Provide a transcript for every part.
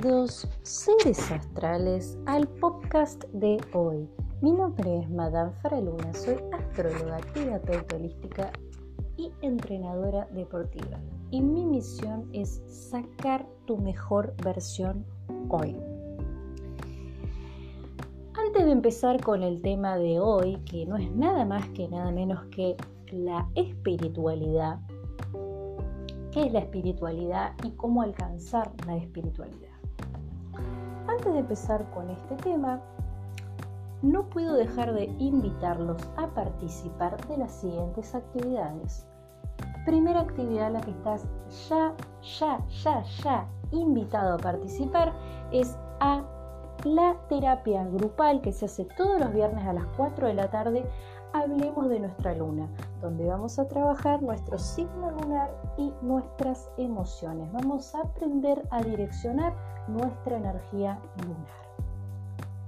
Bienvenidos, seres astrales, al podcast de hoy. Mi nombre es Madame Faraluna, soy astróloga, terapeuta holística y entrenadora deportiva. Y mi misión es sacar tu mejor versión hoy. Antes de empezar con el tema de hoy, que no es nada más que nada menos que la espiritualidad, qué es la espiritualidad y cómo alcanzar la espiritualidad. Antes de empezar con este tema, no puedo dejar de invitarlos a participar de las siguientes actividades. Primera actividad a la que estás ya, ya, ya, ya invitado a participar es a la terapia grupal que se hace todos los viernes a las 4 de la tarde hablemos de nuestra luna, donde vamos a trabajar nuestro signo lunar y nuestras emociones. Vamos a aprender a direccionar nuestra energía lunar.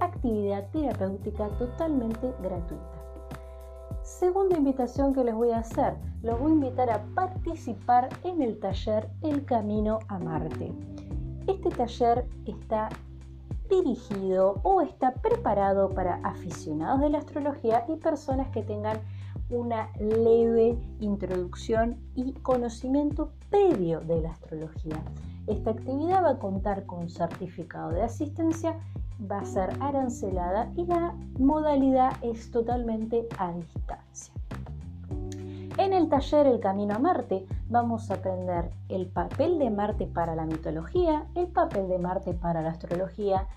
Actividad terapéutica totalmente gratuita. Segunda invitación que les voy a hacer, los voy a invitar a participar en el taller El Camino a Marte. Este taller está dirigido o está preparado para aficionados de la astrología y personas que tengan una leve introducción y conocimiento previo de la astrología. Esta actividad va a contar con certificado de asistencia, va a ser arancelada y la modalidad es totalmente a distancia. En el taller El Camino a Marte vamos a aprender el papel de Marte para la mitología, el papel de Marte para la astrología,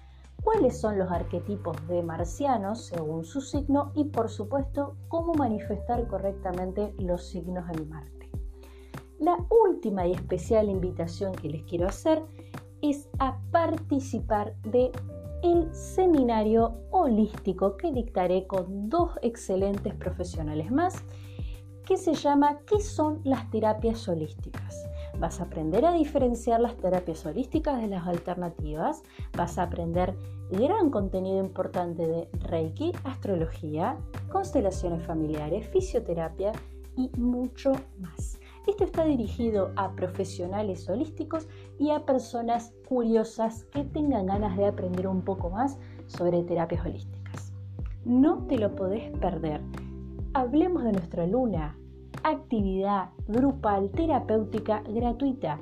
cuáles son los arquetipos de marcianos según su signo y por supuesto cómo manifestar correctamente los signos de Marte. La última y especial invitación que les quiero hacer es a participar de el seminario holístico que dictaré con dos excelentes profesionales más que se llama ¿Qué son las terapias holísticas? Vas a aprender a diferenciar las terapias holísticas de las alternativas, vas a aprender gran contenido importante de Reiki, astrología, constelaciones familiares, fisioterapia y mucho más. Esto está dirigido a profesionales holísticos y a personas curiosas que tengan ganas de aprender un poco más sobre terapias holísticas. No te lo podés perder. Hablemos de nuestra luna, actividad grupal terapéutica gratuita,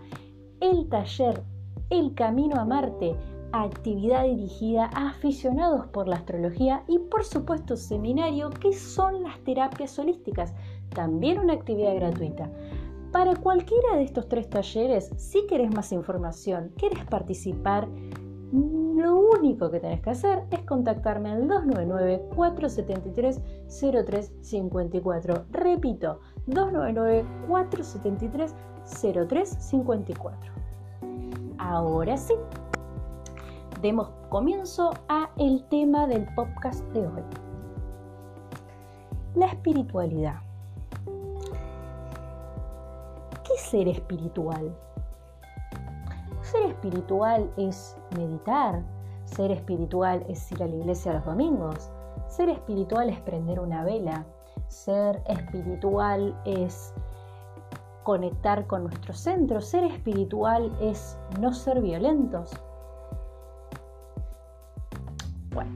el taller El Camino a Marte, actividad dirigida a aficionados por la astrología y por supuesto seminario que son las terapias holísticas, también una actividad gratuita. Para cualquiera de estos tres talleres, si querés más información, querés participar, lo único que tenés que hacer es contactarme al 299-473-0354. Repito, 299-473-0354. Ahora sí, demos comienzo a el tema del podcast de hoy. La espiritualidad. ¿Qué es ser espiritual? Ser espiritual es meditar, ser espiritual es ir a la iglesia los domingos, ser espiritual es prender una vela, ser espiritual es conectar con nuestro centro, ser espiritual es no ser violentos. Bueno,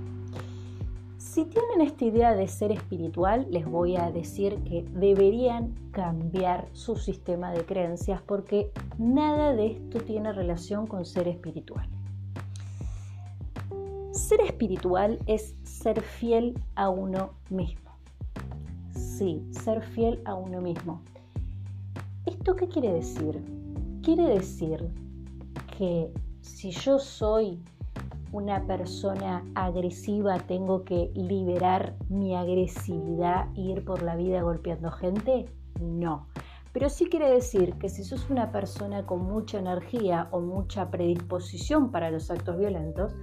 si tienen esta idea de ser espiritual, les voy a decir que deberían cambiar su sistema de creencias porque nada de esto tiene relación con ser espiritual. Ser espiritual es ser fiel a uno mismo sí, ser fiel a uno mismo. ¿Esto qué quiere decir? Quiere decir que si yo soy una persona agresiva, tengo que liberar mi agresividad e ir por la vida golpeando gente? No. Pero sí quiere decir que si sos una persona con mucha energía o mucha predisposición para los actos violentos,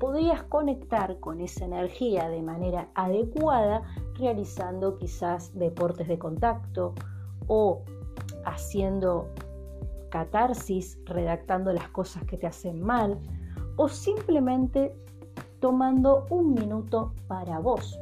podrías conectar con esa energía de manera adecuada realizando quizás deportes de contacto o haciendo catarsis, redactando las cosas que te hacen mal o simplemente tomando un minuto para vos.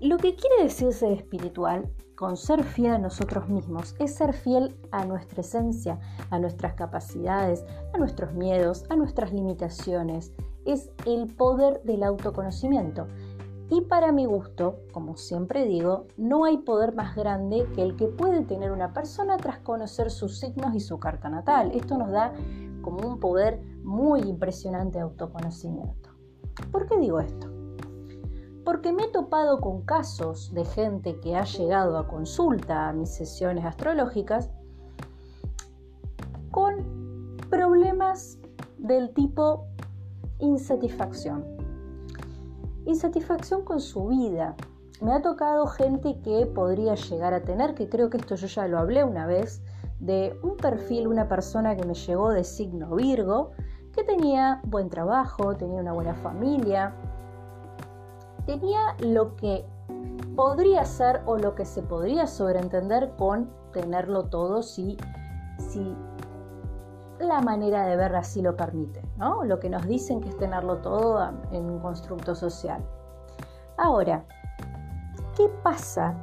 Lo que quiere decir ser espiritual, con ser fiel a nosotros mismos es ser fiel a nuestra esencia, a nuestras capacidades, a nuestros miedos, a nuestras limitaciones. Es el poder del autoconocimiento. Y para mi gusto, como siempre digo, no hay poder más grande que el que puede tener una persona tras conocer sus signos y su carta natal. Esto nos da como un poder muy impresionante de autoconocimiento. ¿Por qué digo esto? Porque me he topado con casos de gente que ha llegado a consulta a mis sesiones astrológicas con problemas del tipo insatisfacción insatisfacción con su vida. Me ha tocado gente que podría llegar a tener, que creo que esto yo ya lo hablé una vez, de un perfil, una persona que me llegó de signo Virgo, que tenía buen trabajo, tenía una buena familia, tenía lo que podría ser o lo que se podría sobreentender con tenerlo todo si, si la manera de ver así lo permite, ¿no? Lo que nos dicen que es tenerlo todo en un constructo social. Ahora, ¿qué pasa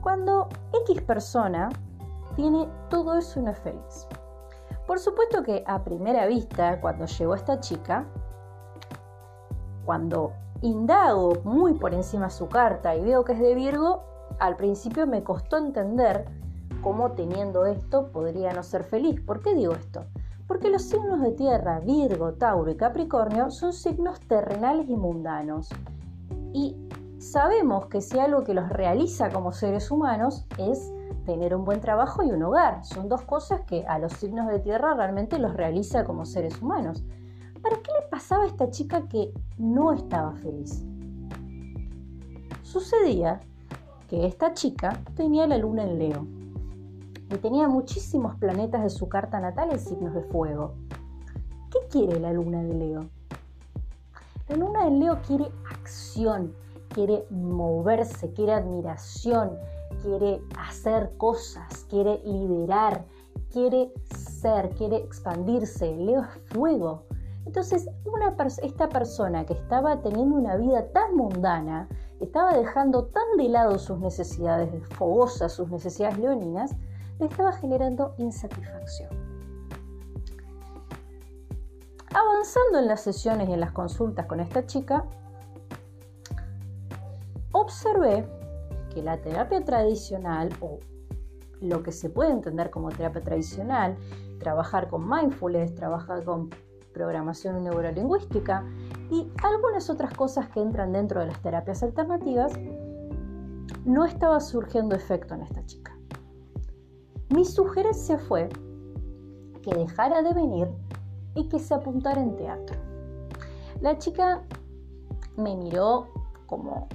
cuando X persona tiene todo eso y no es feliz? Por supuesto que a primera vista, cuando llegó esta chica, cuando indago muy por encima su carta y veo que es de Virgo, al principio me costó entender cómo teniendo esto podría no ser feliz. ¿Por qué digo esto? Porque los signos de tierra, Virgo, Tauro y Capricornio, son signos terrenales y mundanos. Y sabemos que si algo que los realiza como seres humanos es tener un buen trabajo y un hogar. Son dos cosas que a los signos de tierra realmente los realiza como seres humanos. ¿Para qué le pasaba a esta chica que no estaba feliz? Sucedía que esta chica tenía la luna en Leo y tenía muchísimos planetas de su carta natal en signos de fuego. ¿Qué quiere la luna de Leo? La luna de Leo quiere acción, quiere moverse, quiere admiración, quiere hacer cosas, quiere liderar, quiere ser, quiere expandirse. Leo es fuego. Entonces, esta persona que estaba teniendo una vida tan mundana, estaba dejando tan de lado sus necesidades fogosas, sus necesidades leoninas, estaba generando insatisfacción. Avanzando en las sesiones y en las consultas con esta chica, observé que la terapia tradicional o lo que se puede entender como terapia tradicional, trabajar con mindfulness, trabajar con programación neurolingüística y algunas otras cosas que entran dentro de las terapias alternativas, no estaba surgiendo efecto en esta chica. Mi sugerencia fue que dejara de venir y que se apuntara en teatro. La chica me miró como,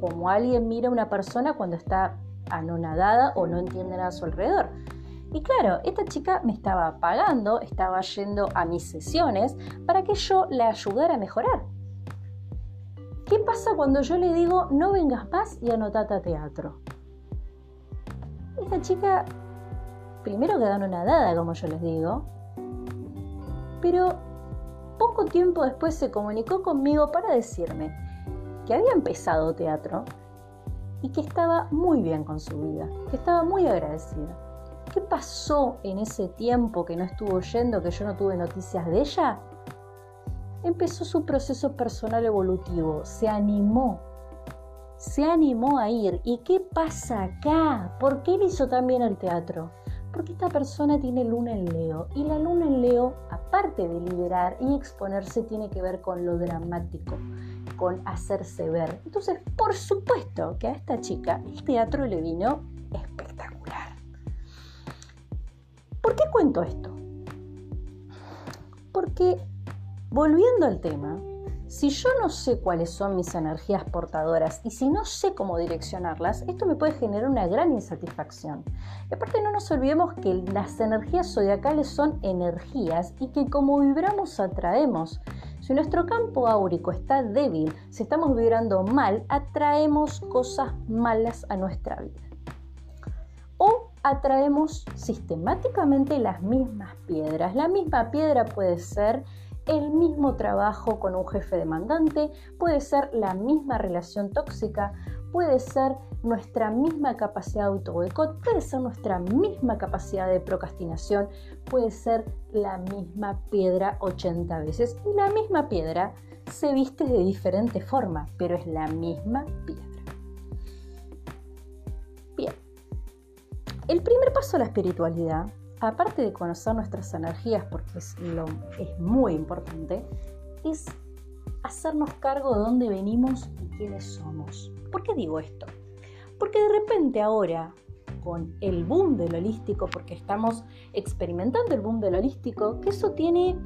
como alguien mira a una persona cuando está anonadada o no entiende nada a su alrededor. Y claro, esta chica me estaba pagando, estaba yendo a mis sesiones para que yo la ayudara a mejorar. ¿Qué pasa cuando yo le digo no vengas más y anotate a teatro? Esta chica primero quedó nadada, como yo les digo, pero poco tiempo después se comunicó conmigo para decirme que había empezado teatro y que estaba muy bien con su vida, que estaba muy agradecida. ¿Qué pasó en ese tiempo que no estuvo yendo, que yo no tuve noticias de ella? Empezó su proceso personal evolutivo, se animó se animó a ir. ¿Y qué pasa acá? ¿Por qué él hizo también el teatro? Porque esta persona tiene luna en Leo y la luna en Leo, aparte de liberar y exponerse, tiene que ver con lo dramático, con hacerse ver. Entonces, por supuesto que a esta chica el teatro le vino espectacular. ¿Por qué cuento esto? Porque, volviendo al tema, si yo no sé cuáles son mis energías portadoras y si no sé cómo direccionarlas, esto me puede generar una gran insatisfacción. Y aparte no nos olvidemos que las energías zodiacales son energías y que como vibramos atraemos. Si nuestro campo áurico está débil, si estamos vibrando mal, atraemos cosas malas a nuestra vida. O atraemos sistemáticamente las mismas piedras. La misma piedra puede ser el mismo trabajo con un jefe demandante, puede ser la misma relación tóxica, puede ser nuestra misma capacidad de auto puede ser nuestra misma capacidad de procrastinación, puede ser la misma piedra 80 veces. Y la misma piedra se viste de diferente forma, pero es la misma piedra. Bien. El primer paso a la espiritualidad, aparte de conocer nuestras energías, porque es, lo, es muy importante, es hacernos cargo de dónde venimos y quiénes somos. ¿Por qué digo esto? Porque de repente ahora, con el boom del holístico, porque estamos experimentando el boom del holístico, que eso tiene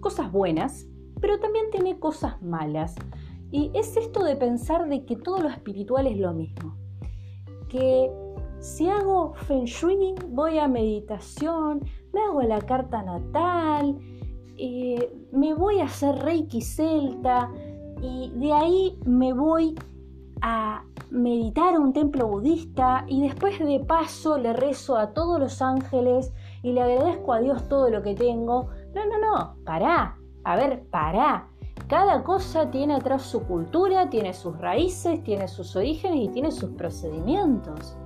cosas buenas, pero también tiene cosas malas. Y es esto de pensar de que todo lo espiritual es lo mismo. Que si hago feng shui, voy a meditación, me hago la carta natal, me voy a hacer reiki celta y de ahí me voy a meditar a un templo budista y después de paso le rezo a todos los ángeles y le agradezco a Dios todo lo que tengo. No, no, no, pará, a ver, pará. Cada cosa tiene atrás su cultura, tiene sus raíces, tiene sus orígenes y tiene sus procedimientos.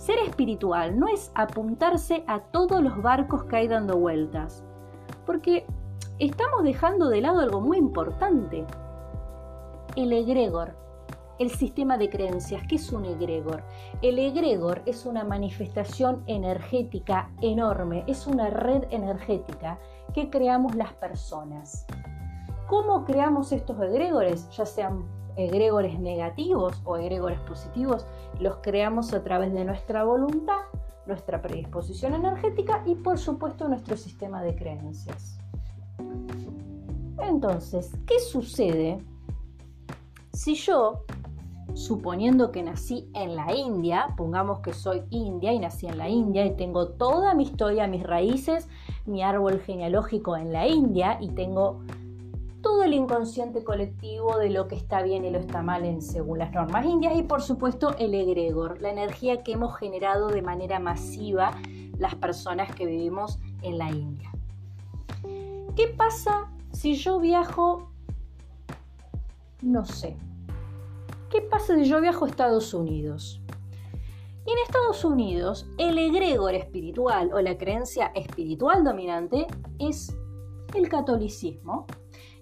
Ser espiritual no es apuntarse a todos los barcos que hay dando vueltas, porque estamos dejando de lado algo muy importante, el egregor, el sistema de creencias. ¿Qué es un egregor? El egregor es una manifestación energética enorme, es una red energética que creamos las personas. ¿Cómo creamos estos egregores? Ya sean egregores negativos o egregores positivos, los creamos a través de nuestra voluntad, nuestra predisposición energética y por supuesto nuestro sistema de creencias. Entonces, ¿qué sucede si yo, suponiendo que nací en la India, pongamos que soy india y nací en la India y tengo toda mi historia, mis raíces, mi árbol genealógico en la India y tengo todo el inconsciente colectivo de lo que está bien y lo está mal en, según las normas indias y por supuesto el egregor, la energía que hemos generado de manera masiva las personas que vivimos en la India. ¿Qué pasa si yo viajo, no sé, qué pasa si yo viajo a Estados Unidos? Y en Estados Unidos, el egregor espiritual o la creencia espiritual dominante es el catolicismo.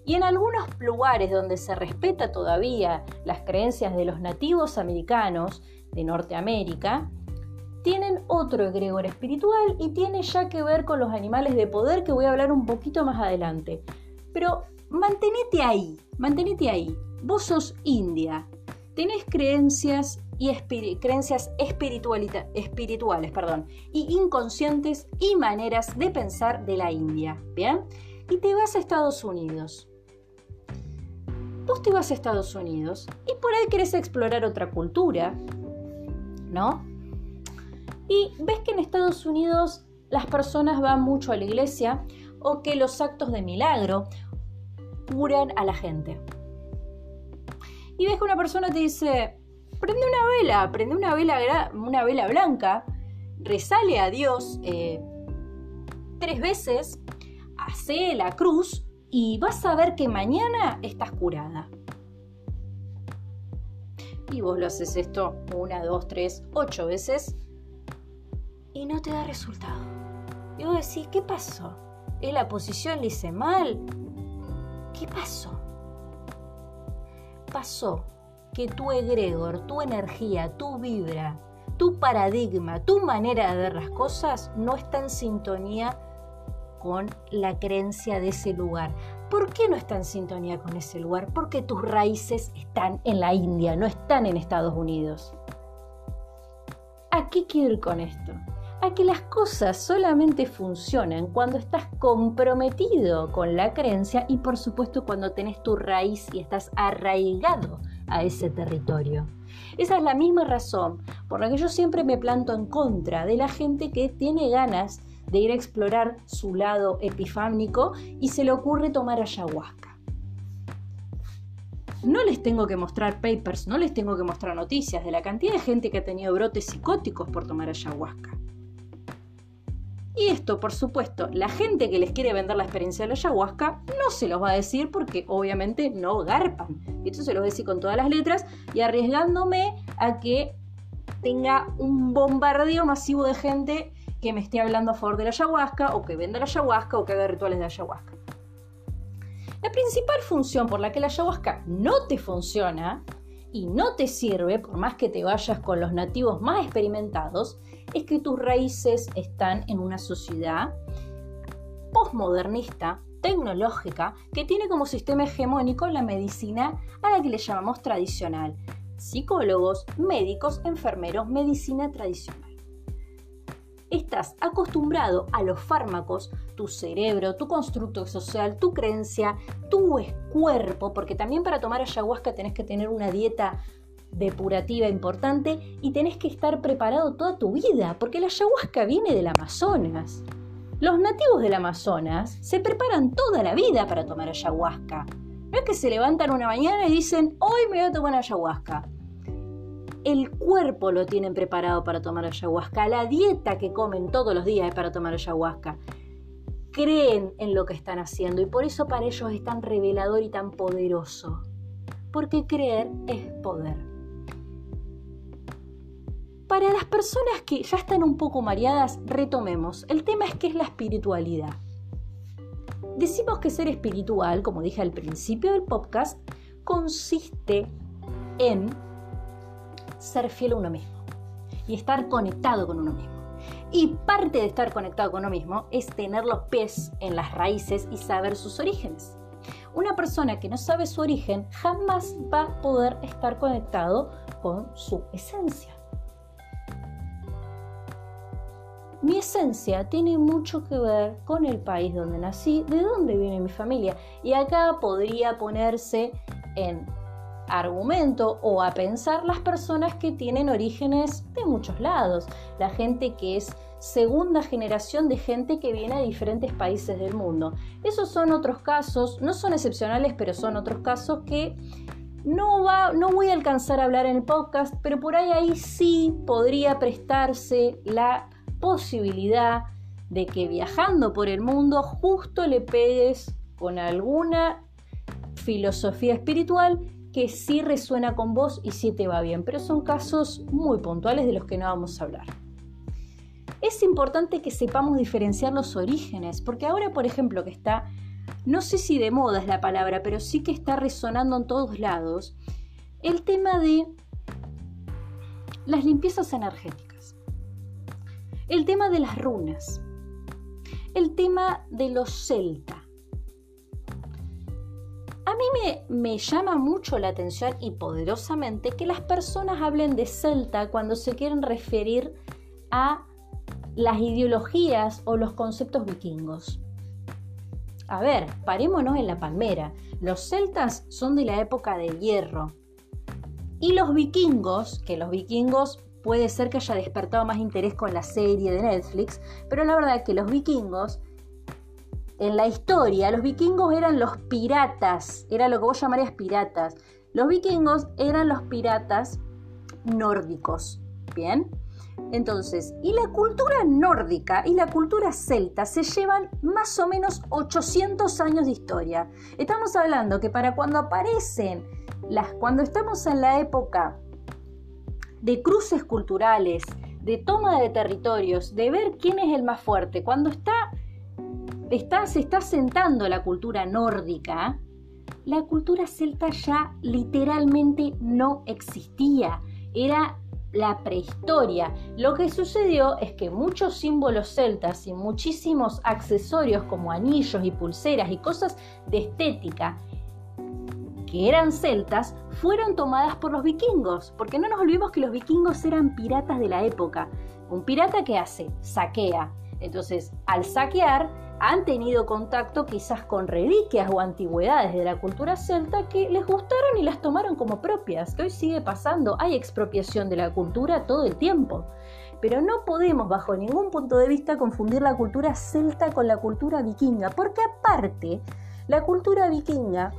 Y en algunos lugares donde se respeta todavía las creencias de los nativos americanos de Norteamérica, tienen otro egregor espiritual y tiene ya que ver con los animales de poder que voy a hablar un poquito más adelante. Pero mantenete ahí, mantenete ahí. Vos sos India, tenés creencias y creencias espirituales perdón, y inconscientes y maneras de pensar de la India, ¿bien? Y te vas a Estados Unidos. Vos te vas a Estados Unidos y por ahí querés explorar otra cultura, ¿no? Y ves que en Estados Unidos las personas van mucho a la iglesia o que los actos de milagro curan a la gente. Y ves que una persona te dice, prende una vela, prende una vela, una vela blanca, resale a Dios eh, tres veces, hace la cruz y vas a ver que mañana estás curada. Y vos lo haces esto una, dos, tres, ocho veces y no te da resultado. Y vos decís, ¿qué pasó? ¿Es la posición le hice mal? ¿Qué pasó? Pasó que tu egregor, tu energía, tu vibra, tu paradigma, tu manera de ver las cosas no está en sintonía con la creencia de ese lugar. ¿Por qué no está en sintonía con ese lugar? Porque tus raíces están en la India, no están en Estados Unidos. ¿A qué quiero ir con esto? a que las cosas solamente funcionan cuando estás comprometido con la creencia y por supuesto cuando tenés tu raíz y estás arraigado a ese territorio. Esa es la misma razón por la que yo siempre me planto en contra de la gente que tiene ganas de ir a explorar su lado epifánico y se le ocurre tomar ayahuasca. No les tengo que mostrar papers, no les tengo que mostrar noticias de la cantidad de gente que ha tenido brotes psicóticos por tomar ayahuasca. Y esto, por supuesto, la gente que les quiere vender la experiencia de la ayahuasca no se los va a decir porque obviamente no garpan. Esto se los decir con todas las letras y arriesgándome a que tenga un bombardeo masivo de gente que me esté hablando a favor de la ayahuasca o que venda la ayahuasca o que haga rituales de ayahuasca. La principal función por la que la ayahuasca no te funciona y no te sirve, por más que te vayas con los nativos más experimentados, es que tus raíces están en una sociedad postmodernista, tecnológica, que tiene como sistema hegemónico la medicina a la que le llamamos tradicional. Psicólogos, médicos, enfermeros, medicina tradicional estás acostumbrado a los fármacos, tu cerebro, tu constructo social, tu creencia, tu cuerpo, porque también para tomar ayahuasca tenés que tener una dieta depurativa importante y tenés que estar preparado toda tu vida, porque la ayahuasca viene del Amazonas. Los nativos del Amazonas se preparan toda la vida para tomar ayahuasca. No es que se levantan una mañana y dicen, hoy me voy a tomar ayahuasca el cuerpo lo tienen preparado para tomar ayahuasca, la dieta que comen todos los días es para tomar ayahuasca. Creen en lo que están haciendo y por eso para ellos es tan revelador y tan poderoso. Porque creer es poder. Para las personas que ya están un poco mareadas, retomemos. El tema es que es la espiritualidad. Decimos que ser espiritual, como dije al principio del podcast, consiste en ser fiel a uno mismo y estar conectado con uno mismo. Y parte de estar conectado con uno mismo es tener los pies en las raíces y saber sus orígenes. Una persona que no sabe su origen jamás va a poder estar conectado con su esencia. Mi esencia tiene mucho que ver con el país donde nací, de dónde viene mi familia. Y acá podría ponerse en argumento o a pensar las personas que tienen orígenes de muchos lados, la gente que es segunda generación de gente que viene de diferentes países del mundo. Esos son otros casos, no son excepcionales, pero son otros casos que no, va, no voy a alcanzar a hablar en el podcast, pero por ahí ahí sí podría prestarse la posibilidad de que viajando por el mundo justo le pegues con alguna filosofía espiritual que sí resuena con vos y sí te va bien, pero son casos muy puntuales de los que no vamos a hablar. Es importante que sepamos diferenciar los orígenes, porque ahora, por ejemplo, que está, no sé si de moda es la palabra, pero sí que está resonando en todos lados, el tema de las limpiezas energéticas, el tema de las runas, el tema de los celtas a mí me, llama mucho la atención y poderosamente que las personas hablen de celta cuando se quieren referir a las ideologías o los conceptos vikingos. A ver, parémonos en la palmera. Los celtas son de la época del hierro. Y los vikingos, que los vikingos puede ser que haya despertado más interés con la serie de Netflix, pero la verdad que los vikingos en la historia, los vikingos eran los piratas, era lo que vos llamarías piratas. Los vikingos eran los piratas nórdicos, ¿bien? Entonces, y la cultura nórdica y la cultura celta se llevan más o menos 800 años de historia. Estamos hablando que para cuando aparecen las cuando estamos en la época de cruces culturales, de toma de territorios, de ver quién es el más fuerte, cuando está se está sentando la cultura nórdica, la cultura celta ya literalmente no existía. Era la prehistoria. Lo que sucedió es que muchos símbolos celtas y muchísimos accesorios como anillos y pulseras y cosas de estética que eran celtas fueron tomadas por los vikingos, porque no nos olvidemos que los vikingos eran piratas de la época. Un pirata que hace, saquea. Entonces, al saquear, han tenido contacto quizás con reliquias o antigüedades de la cultura celta que les gustaron y las tomaron como propias, que hoy sigue pasando, hay expropiación de la cultura todo el tiempo. Pero no podemos bajo ningún punto de vista confundir la cultura celta con la cultura vikinga, porque aparte, la cultura vikinga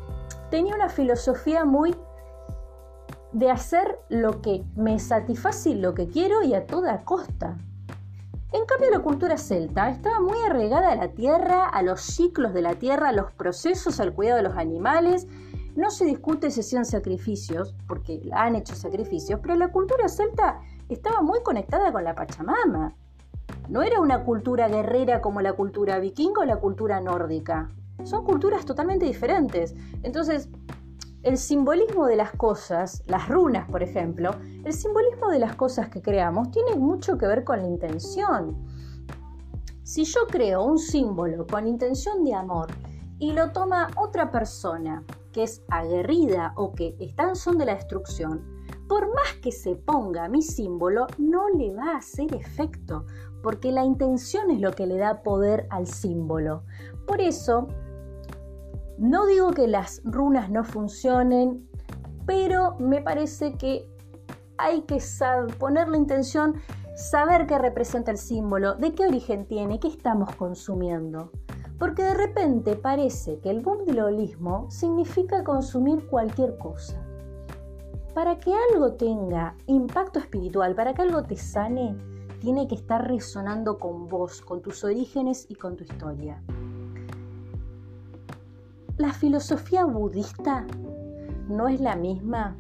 tenía una filosofía muy de hacer lo que me satisface lo que quiero y a toda costa. En cambio, la cultura celta estaba muy arraigada a la tierra, a los ciclos de la tierra, a los procesos, al cuidado de los animales. No se discute si hacían sacrificios, porque han hecho sacrificios, pero la cultura celta estaba muy conectada con la Pachamama. No era una cultura guerrera como la cultura vikinga o la cultura nórdica. Son culturas totalmente diferentes. Entonces, el simbolismo de las cosas, las runas por ejemplo, el simbolismo de las cosas que creamos tiene mucho que ver con la intención. Si yo creo un símbolo con intención de amor y lo toma otra persona que es aguerrida o que está en son de la destrucción, por más que se ponga mi símbolo, no le va a hacer efecto, porque la intención es lo que le da poder al símbolo. Por eso, no digo que las runas no funcionen, pero me parece que hay que poner la intención, saber qué representa el símbolo, de qué origen tiene, qué estamos consumiendo. Porque de repente parece que el boom del holismo significa consumir cualquier cosa. Para que algo tenga impacto espiritual, para que algo te sane, tiene que estar resonando con vos, con tus orígenes y con tu historia. La filosofía budista no es la misma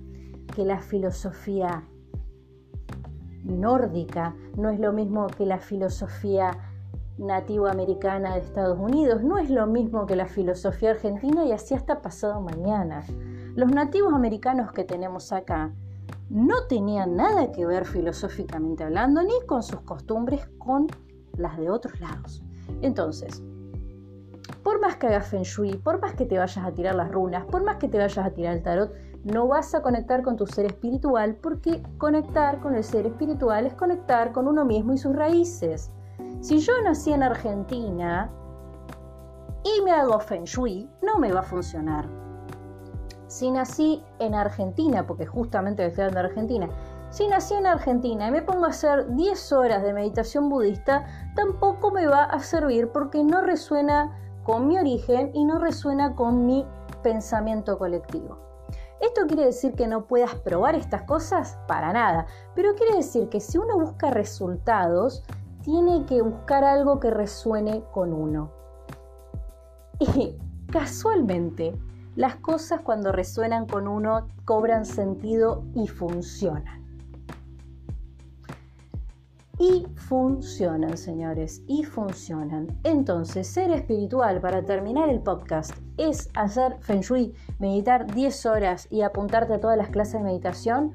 que la filosofía nórdica, no es lo mismo que la filosofía nativoamericana de Estados Unidos, no es lo mismo que la filosofía argentina y así hasta pasado mañana. Los nativos americanos que tenemos acá no tenían nada que ver filosóficamente hablando ni con sus costumbres con las de otros lados. Entonces, por más que hagas feng shui, por más que te vayas a tirar las runas, por más que te vayas a tirar el tarot, no vas a conectar con tu ser espiritual porque conectar con el ser espiritual es conectar con uno mismo y sus raíces. Si yo nací en Argentina y me hago feng shui, no me va a funcionar. Si nací en Argentina, porque justamente estoy hablando de Argentina, si nací en Argentina y me pongo a hacer 10 horas de meditación budista, tampoco me va a servir porque no resuena con mi origen y no resuena con mi pensamiento colectivo. ¿Esto quiere decir que no puedas probar estas cosas? Para nada. Pero quiere decir que si uno busca resultados, tiene que buscar algo que resuene con uno. Y casualmente, las cosas cuando resuenan con uno cobran sentido y funcionan. Y funcionan, señores, y funcionan. Entonces, ser espiritual para terminar el podcast es hacer feng shui, meditar 10 horas y apuntarte a todas las clases de meditación.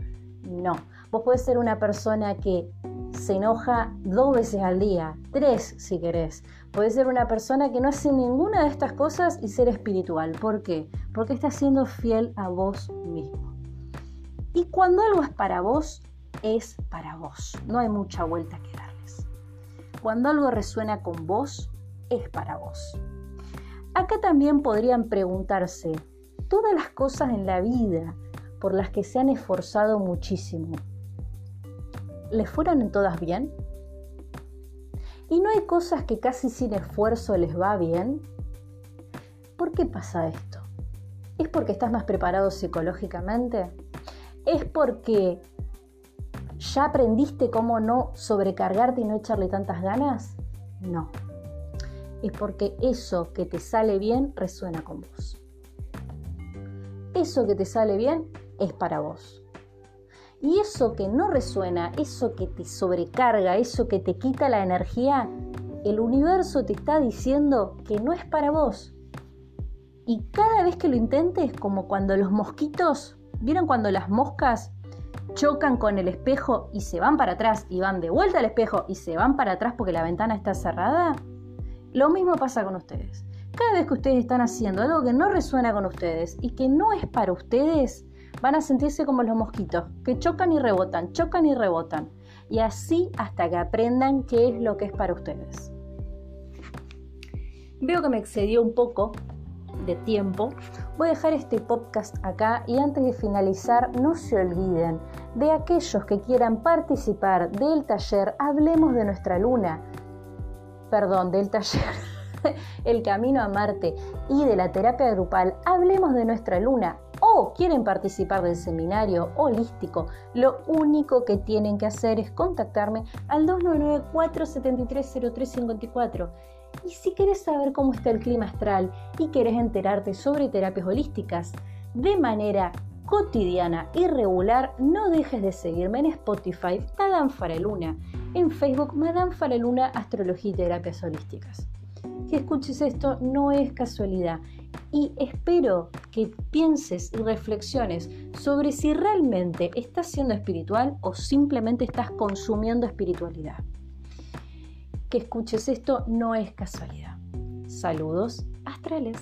No, vos puedes ser una persona que se enoja dos veces al día, tres si querés. Puedes ser una persona que no hace ninguna de estas cosas y ser espiritual. ¿Por qué? Porque estás siendo fiel a vos mismo. Y cuando algo es para vos, es para vos. No hay mucha vuelta que darles. Cuando algo resuena con vos, es para vos. Acá también podrían preguntarse, todas las cosas en la vida por las que se han esforzado muchísimo, ¿les fueron todas bien? ¿Y no hay cosas que casi sin esfuerzo les va bien? ¿Por qué pasa esto? ¿Es porque estás más preparado psicológicamente? ¿Es porque ¿Ya aprendiste cómo no sobrecargarte y no echarle tantas ganas? No. Es porque eso que te sale bien resuena con vos. Eso que te sale bien es para vos. Y eso que no resuena, eso que te sobrecarga, eso que te quita la energía, el universo te está diciendo que no es para vos. Y cada vez que lo intentes, como cuando los mosquitos, ¿vieron cuando las moscas chocan con el espejo y se van para atrás y van de vuelta al espejo y se van para atrás porque la ventana está cerrada, lo mismo pasa con ustedes. Cada vez que ustedes están haciendo algo que no resuena con ustedes y que no es para ustedes, van a sentirse como los mosquitos, que chocan y rebotan, chocan y rebotan. Y así hasta que aprendan qué es lo que es para ustedes. Veo que me excedió un poco, de tiempo, voy a dejar este podcast acá y antes de finalizar no se olviden de aquellos que quieran participar del taller Hablemos de nuestra luna, perdón, del taller El Camino a Marte y de la terapia grupal Hablemos de nuestra luna o quieren participar del seminario holístico, lo único que tienen que hacer es contactarme al 299-473-0354. Y si quieres saber cómo está el clima astral y quieres enterarte sobre terapias holísticas de manera cotidiana y regular, no dejes de seguirme en Spotify Madame Faraluna, en Facebook Madame Faraluna Astrología y Terapias Holísticas. Que escuches esto no es casualidad y espero que pienses y reflexiones sobre si realmente estás siendo espiritual o simplemente estás consumiendo espiritualidad que escuches esto no es casualidad. Saludos astrales.